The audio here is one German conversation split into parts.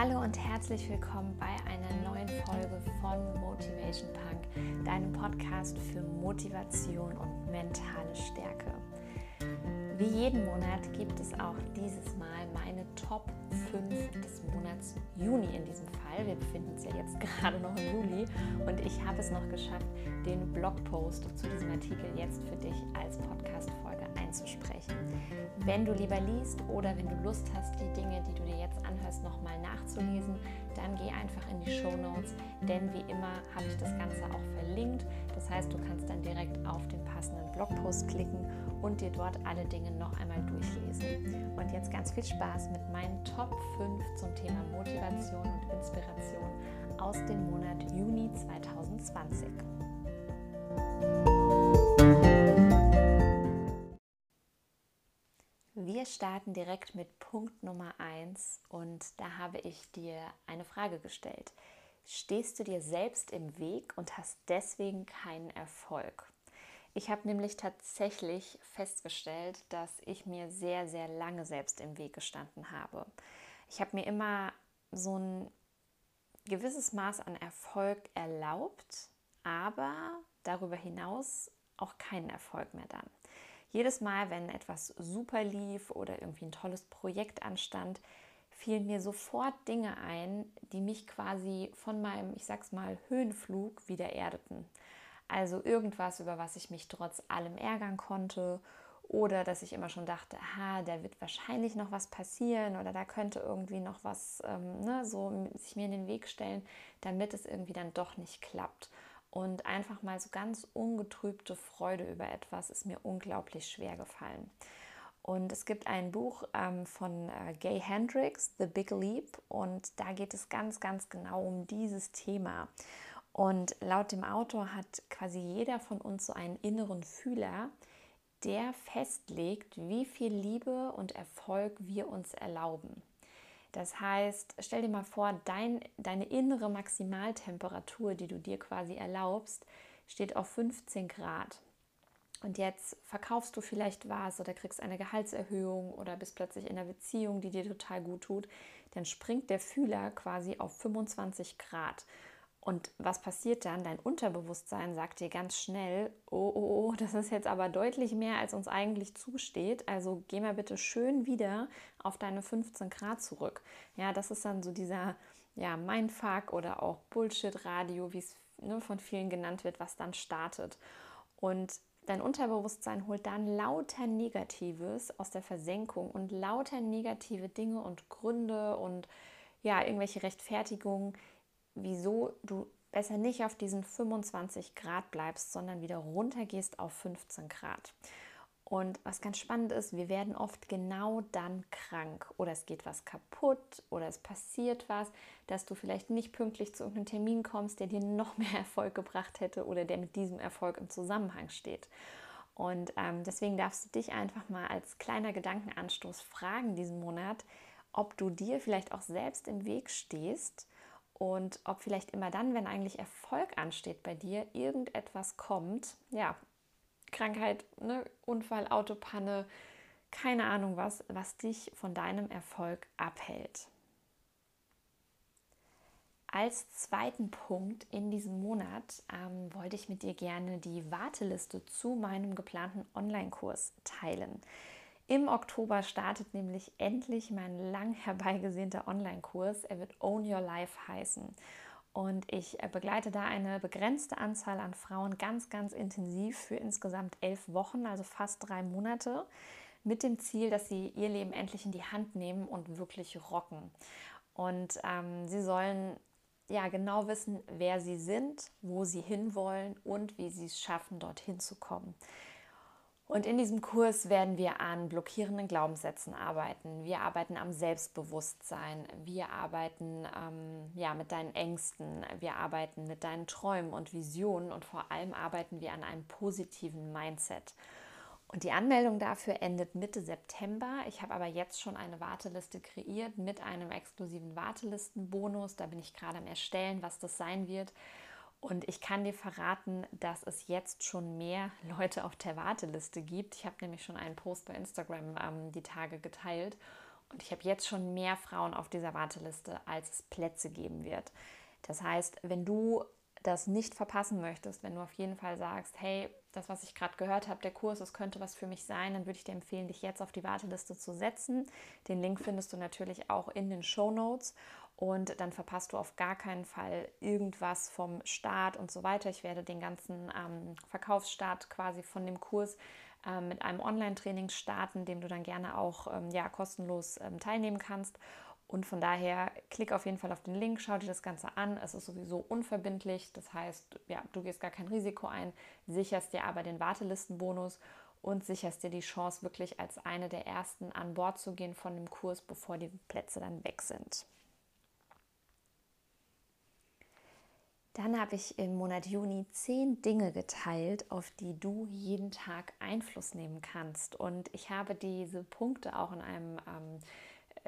Hallo und herzlich willkommen bei einer neuen Folge von Motivation Punk, deinem Podcast für Motivation und mentale Stärke. Wie jeden Monat gibt es auch dieses Mal meine Top 5 des Monats Juni in diesem Fall. Wir befinden uns ja jetzt gerade noch im Juli und ich habe es noch geschafft, den Blogpost zu diesem Artikel jetzt für dich als Podcast-Folge einzusprechen. Wenn du lieber liest oder wenn du Lust hast, die Dinge, die du dir jetzt anhörst, nochmal nachzulesen, dann geh einfach in die Show Notes, denn wie immer habe ich das Ganze auch verlinkt. Das heißt, du kannst dann direkt auf den passenden Blogpost klicken und dir dort alle Dinge noch einmal durchlesen. Und jetzt ganz viel Spaß mit meinen Top 5 zum Thema Motivation und Inspiration aus dem Monat Juni 2020. Wir starten direkt mit Punkt Nummer 1 und da habe ich dir eine Frage gestellt. Stehst du dir selbst im Weg und hast deswegen keinen Erfolg? Ich habe nämlich tatsächlich festgestellt, dass ich mir sehr, sehr lange selbst im Weg gestanden habe. Ich habe mir immer so ein gewisses Maß an Erfolg erlaubt, aber darüber hinaus auch keinen Erfolg mehr dann. Jedes Mal, wenn etwas super lief oder irgendwie ein tolles Projekt anstand, fielen mir sofort Dinge ein, die mich quasi von meinem, ich sag's mal, Höhenflug wieder erdeten. Also irgendwas, über was ich mich trotz allem ärgern konnte oder dass ich immer schon dachte, ha, da wird wahrscheinlich noch was passieren oder da könnte irgendwie noch was ähm, ne, so sich mir in den Weg stellen, damit es irgendwie dann doch nicht klappt. Und einfach mal so ganz ungetrübte Freude über etwas ist mir unglaublich schwer gefallen. Und es gibt ein Buch ähm, von äh, Gay Hendricks, The Big Leap, und da geht es ganz, ganz genau um dieses Thema. Und laut dem Autor hat quasi jeder von uns so einen inneren Fühler, der festlegt, wie viel Liebe und Erfolg wir uns erlauben. Das heißt, stell dir mal vor, dein, deine innere Maximaltemperatur, die du dir quasi erlaubst, steht auf 15 Grad. Und jetzt verkaufst du vielleicht was oder kriegst eine Gehaltserhöhung oder bist plötzlich in einer Beziehung, die dir total gut tut, dann springt der Fühler quasi auf 25 Grad. Und was passiert dann? Dein Unterbewusstsein sagt dir ganz schnell, oh, oh, oh, das ist jetzt aber deutlich mehr, als uns eigentlich zusteht. Also geh mal bitte schön wieder auf deine 15 Grad zurück. Ja, das ist dann so dieser ja, Mindfuck oder auch Bullshit-Radio, wie es ne, von vielen genannt wird, was dann startet. Und dein Unterbewusstsein holt dann lauter Negatives aus der Versenkung und lauter negative Dinge und Gründe und ja, irgendwelche Rechtfertigungen wieso du besser nicht auf diesen 25 Grad bleibst, sondern wieder runtergehst auf 15 Grad. Und was ganz spannend ist, wir werden oft genau dann krank oder es geht was kaputt oder es passiert was, dass du vielleicht nicht pünktlich zu irgendeinem Termin kommst, der dir noch mehr Erfolg gebracht hätte oder der mit diesem Erfolg im Zusammenhang steht. Und ähm, deswegen darfst du dich einfach mal als kleiner Gedankenanstoß fragen diesen Monat, ob du dir vielleicht auch selbst im Weg stehst und ob vielleicht immer dann, wenn eigentlich Erfolg ansteht bei dir, irgendetwas kommt, ja, Krankheit, ne, Unfall, Autopanne, keine Ahnung was, was dich von deinem Erfolg abhält. Als zweiten Punkt in diesem Monat ähm, wollte ich mit dir gerne die Warteliste zu meinem geplanten Online-Kurs teilen. Im Oktober startet nämlich endlich mein lang herbeigesehnter Online-Kurs. Er wird Own Your Life heißen. Und ich äh, begleite da eine begrenzte Anzahl an Frauen ganz, ganz intensiv für insgesamt elf Wochen, also fast drei Monate, mit dem Ziel, dass sie ihr Leben endlich in die Hand nehmen und wirklich rocken. Und ähm, sie sollen ja genau wissen, wer sie sind, wo sie hinwollen und wie sie es schaffen, dorthin zu kommen. Und in diesem Kurs werden wir an blockierenden Glaubenssätzen arbeiten. Wir arbeiten am Selbstbewusstsein. Wir arbeiten ähm, ja, mit deinen Ängsten. Wir arbeiten mit deinen Träumen und Visionen. Und vor allem arbeiten wir an einem positiven Mindset. Und die Anmeldung dafür endet Mitte September. Ich habe aber jetzt schon eine Warteliste kreiert mit einem exklusiven Wartelistenbonus. Da bin ich gerade am Erstellen, was das sein wird. Und ich kann dir verraten, dass es jetzt schon mehr Leute auf der Warteliste gibt. Ich habe nämlich schon einen Post bei Instagram ähm, die Tage geteilt. Und ich habe jetzt schon mehr Frauen auf dieser Warteliste, als es Plätze geben wird. Das heißt, wenn du das nicht verpassen möchtest, wenn du auf jeden Fall sagst, hey, das, was ich gerade gehört habe, der Kurs, das könnte was für mich sein, dann würde ich dir empfehlen, dich jetzt auf die Warteliste zu setzen. Den Link findest du natürlich auch in den Show Notes und dann verpasst du auf gar keinen Fall irgendwas vom Start und so weiter. Ich werde den ganzen ähm, Verkaufsstart quasi von dem Kurs ähm, mit einem Online-Training starten, dem du dann gerne auch ähm, ja, kostenlos ähm, teilnehmen kannst. Und von daher klick auf jeden Fall auf den Link, schau dir das Ganze an. Es ist sowieso unverbindlich, das heißt, ja, du gehst gar kein Risiko ein, sicherst dir aber den Wartelistenbonus und sicherst dir die Chance, wirklich als eine der ersten an Bord zu gehen von dem Kurs, bevor die Plätze dann weg sind. Dann habe ich im Monat Juni zehn Dinge geteilt, auf die du jeden Tag Einfluss nehmen kannst. Und ich habe diese Punkte auch in einem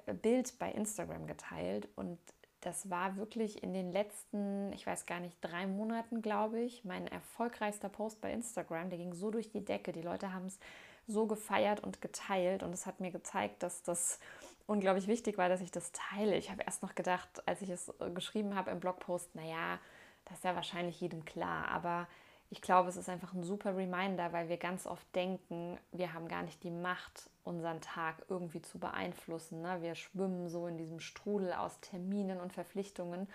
ähm, Bild bei Instagram geteilt und das war wirklich in den letzten, ich weiß gar nicht, drei Monaten, glaube ich, mein erfolgreichster Post bei Instagram. Der ging so durch die Decke. Die Leute haben es so gefeiert und geteilt und es hat mir gezeigt, dass das unglaublich wichtig war, dass ich das teile. Ich habe erst noch gedacht, als ich es äh, geschrieben habe im Blogpost, naja, das ist ja wahrscheinlich jedem klar, aber ich glaube, es ist einfach ein super Reminder, weil wir ganz oft denken, wir haben gar nicht die Macht, unseren Tag irgendwie zu beeinflussen. Ne? Wir schwimmen so in diesem Strudel aus Terminen und Verpflichtungen.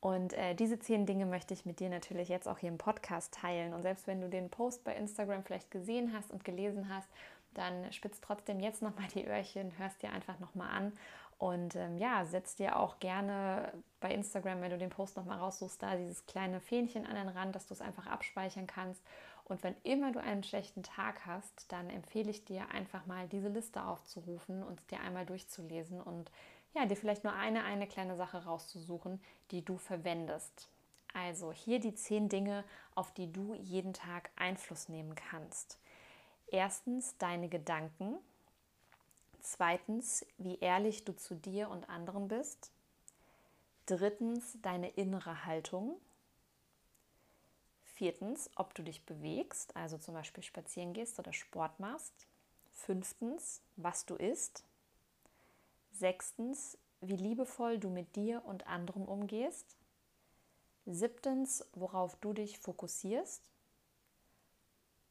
Und äh, diese zehn Dinge möchte ich mit dir natürlich jetzt auch hier im Podcast teilen. Und selbst wenn du den Post bei Instagram vielleicht gesehen hast und gelesen hast, dann spitzt trotzdem jetzt nochmal die Öhrchen, hörst dir einfach nochmal an und ähm, ja, setz dir auch gerne bei Instagram, wenn du den Post nochmal raussuchst, da dieses kleine Fähnchen an den Rand, dass du es einfach abspeichern kannst. Und wenn immer du einen schlechten Tag hast, dann empfehle ich dir einfach mal diese Liste aufzurufen und dir einmal durchzulesen und ja, dir vielleicht nur eine, eine kleine Sache rauszusuchen, die du verwendest. Also hier die zehn Dinge, auf die du jeden Tag Einfluss nehmen kannst. Erstens deine Gedanken, Zweitens, wie ehrlich du zu dir und anderen bist. Drittens, deine innere Haltung. Viertens, ob du dich bewegst, also zum Beispiel spazieren gehst oder Sport machst. Fünftens, was du isst. Sechstens, wie liebevoll du mit dir und anderen umgehst. Siebtens, worauf du dich fokussierst.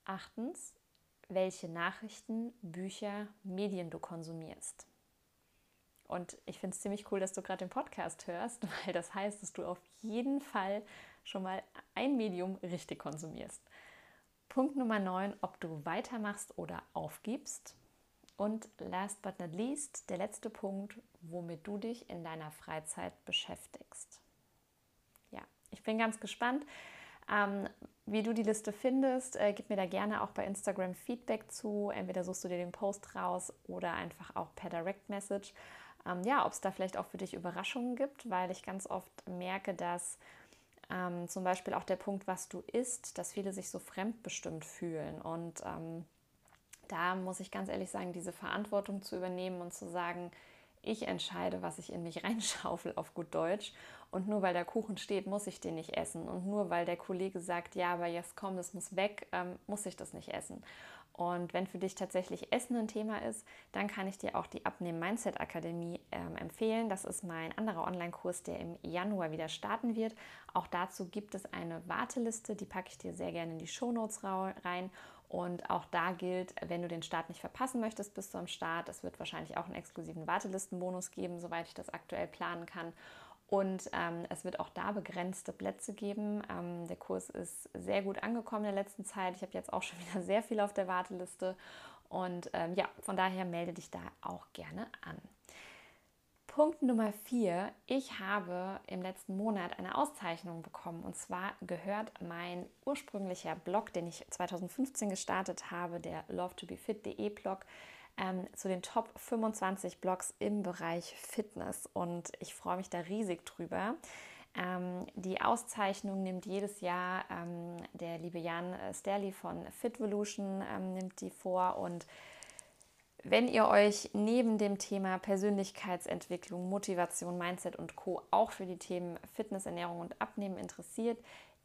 Achtens, welche Nachrichten, Bücher, Medien du konsumierst. Und ich finde es ziemlich cool, dass du gerade den Podcast hörst, weil das heißt, dass du auf jeden Fall schon mal ein Medium richtig konsumierst. Punkt Nummer 9, ob du weitermachst oder aufgibst. Und last but not least, der letzte Punkt, womit du dich in deiner Freizeit beschäftigst. Ja, ich bin ganz gespannt. Ähm, wie du die Liste findest, äh, gib mir da gerne auch bei Instagram Feedback zu. Entweder suchst du dir den Post raus oder einfach auch per Direct Message. Ähm, ja, ob es da vielleicht auch für dich Überraschungen gibt, weil ich ganz oft merke, dass ähm, zum Beispiel auch der Punkt, was du isst, dass viele sich so fremdbestimmt fühlen. Und ähm, da muss ich ganz ehrlich sagen, diese Verantwortung zu übernehmen und zu sagen, ich entscheide, was ich in mich reinschaufel auf gut Deutsch. Und nur weil der Kuchen steht, muss ich den nicht essen. Und nur weil der Kollege sagt, ja, aber jetzt komm, das muss weg, ähm, muss ich das nicht essen. Und wenn für dich tatsächlich Essen ein Thema ist, dann kann ich dir auch die Abnehmen Mindset Akademie ähm, empfehlen. Das ist mein anderer Online-Kurs, der im Januar wieder starten wird. Auch dazu gibt es eine Warteliste, die packe ich dir sehr gerne in die Shownotes rein. Und auch da gilt, wenn du den Start nicht verpassen möchtest bis zum Start, es wird wahrscheinlich auch einen exklusiven Wartelistenbonus geben, soweit ich das aktuell planen kann. Und ähm, es wird auch da begrenzte Plätze geben. Ähm, der Kurs ist sehr gut angekommen in der letzten Zeit. Ich habe jetzt auch schon wieder sehr viel auf der Warteliste. Und ähm, ja, von daher melde dich da auch gerne an. Punkt Nummer vier. Ich habe im letzten Monat eine Auszeichnung bekommen. Und zwar gehört mein ursprünglicher Blog, den ich 2015 gestartet habe, der love2befit.de Blog, ähm, zu den Top 25 Blogs im Bereich Fitness. Und ich freue mich da riesig drüber. Ähm, die Auszeichnung nimmt jedes Jahr ähm, der liebe Jan Sterli von Fitvolution ähm, nimmt die vor und wenn ihr euch neben dem Thema Persönlichkeitsentwicklung, Motivation, Mindset und Co. auch für die Themen Fitness, Ernährung und Abnehmen interessiert,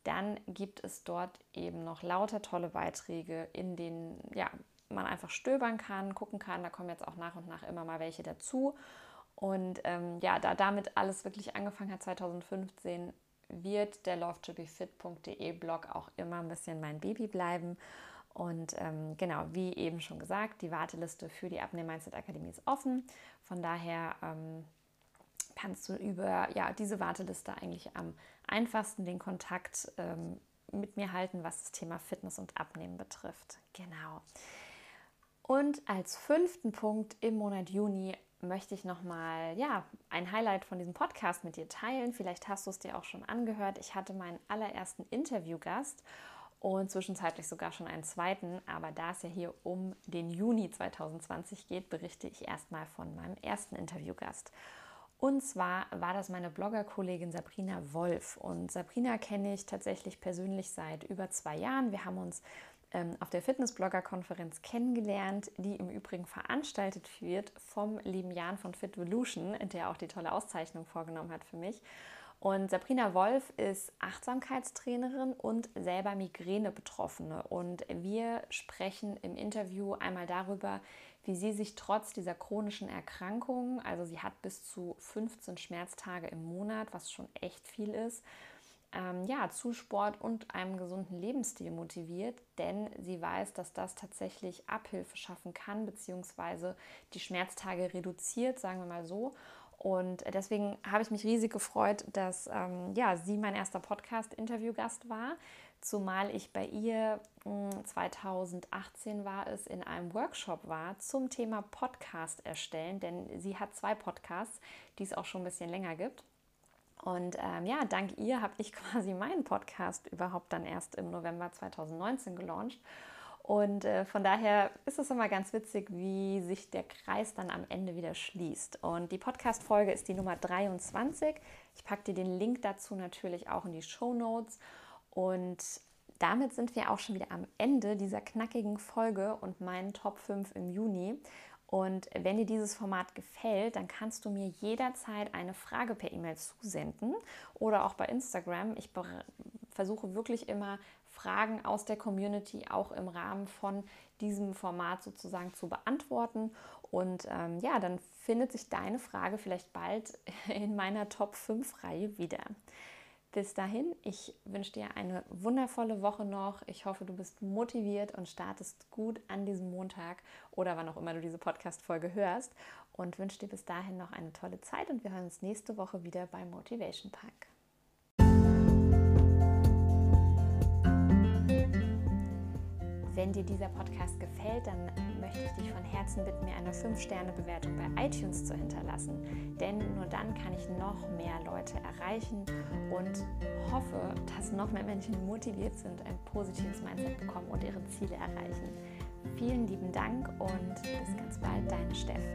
dann gibt es dort eben noch lauter tolle Beiträge in den ja, man einfach stöbern kann, gucken kann. Da kommen jetzt auch nach und nach immer mal welche dazu. Und ähm, ja, da damit alles wirklich angefangen hat 2015, wird der lovetobefit.de Blog auch immer ein bisschen mein Baby bleiben. Und ähm, genau, wie eben schon gesagt, die Warteliste für die Abnehm-Mindset Akademie ist offen. Von daher ähm, kannst du über ja, diese Warteliste eigentlich am einfachsten den Kontakt ähm, mit mir halten, was das Thema Fitness und Abnehmen betrifft. Genau. Und als fünften Punkt im Monat Juni möchte ich nochmal ja, ein Highlight von diesem Podcast mit dir teilen. Vielleicht hast du es dir auch schon angehört. Ich hatte meinen allerersten Interviewgast und zwischenzeitlich sogar schon einen zweiten. Aber da es ja hier um den Juni 2020 geht, berichte ich erstmal von meinem ersten Interviewgast. Und zwar war das meine Bloggerkollegin Sabrina Wolf. Und Sabrina kenne ich tatsächlich persönlich seit über zwei Jahren. Wir haben uns ähm, auf der Fitnessblogger-Konferenz kennengelernt, die im Übrigen veranstaltet wird vom lieben Jan von Fitvolution, der auch die tolle Auszeichnung vorgenommen hat für mich. Und Sabrina Wolf ist Achtsamkeitstrainerin und selber Migräne-Betroffene. Und wir sprechen im Interview einmal darüber, wie sie sich trotz dieser chronischen Erkrankung, also sie hat bis zu 15 Schmerztage im Monat, was schon echt viel ist, ähm, ja, zu Sport und einem gesunden Lebensstil motiviert, denn sie weiß, dass das tatsächlich Abhilfe schaffen kann, beziehungsweise die Schmerztage reduziert, sagen wir mal so. Und deswegen habe ich mich riesig gefreut, dass ähm, ja, sie mein erster Podcast-Interviewgast war zumal ich bei ihr 2018 hm, war es in einem Workshop war zum Thema Podcast erstellen, denn sie hat zwei Podcasts, die es auch schon ein bisschen länger gibt. Und ähm, ja, dank ihr habe ich quasi meinen Podcast überhaupt dann erst im November 2019 gelauncht. Und äh, von daher ist es immer ganz witzig, wie sich der Kreis dann am Ende wieder schließt. Und die Podcast-Folge ist die Nummer 23. Ich packe dir den Link dazu natürlich auch in die Show Notes. Und damit sind wir auch schon wieder am Ende dieser knackigen Folge und meinen Top 5 im Juni. Und wenn dir dieses Format gefällt, dann kannst du mir jederzeit eine Frage per E-Mail zusenden oder auch bei Instagram. Ich versuche wirklich immer Fragen aus der Community auch im Rahmen von diesem Format sozusagen zu beantworten. Und ähm, ja, dann findet sich deine Frage vielleicht bald in meiner Top 5 Reihe wieder. Bis dahin, ich wünsche dir eine wundervolle Woche noch. Ich hoffe, du bist motiviert und startest gut an diesem Montag oder wann auch immer du diese Podcast-Folge hörst. Und wünsche dir bis dahin noch eine tolle Zeit und wir hören uns nächste Woche wieder beim Motivation Pack. Wenn dir dieser Podcast gefällt, dann möchte ich dich von Herzen bitten, mir eine 5-Sterne-Bewertung bei iTunes zu hinterlassen. Denn nur dann kann ich noch mehr Leute erreichen und hoffe, dass noch mehr Menschen motiviert sind, ein positives Mindset bekommen und ihre Ziele erreichen. Vielen lieben Dank und bis ganz bald, deine Steff.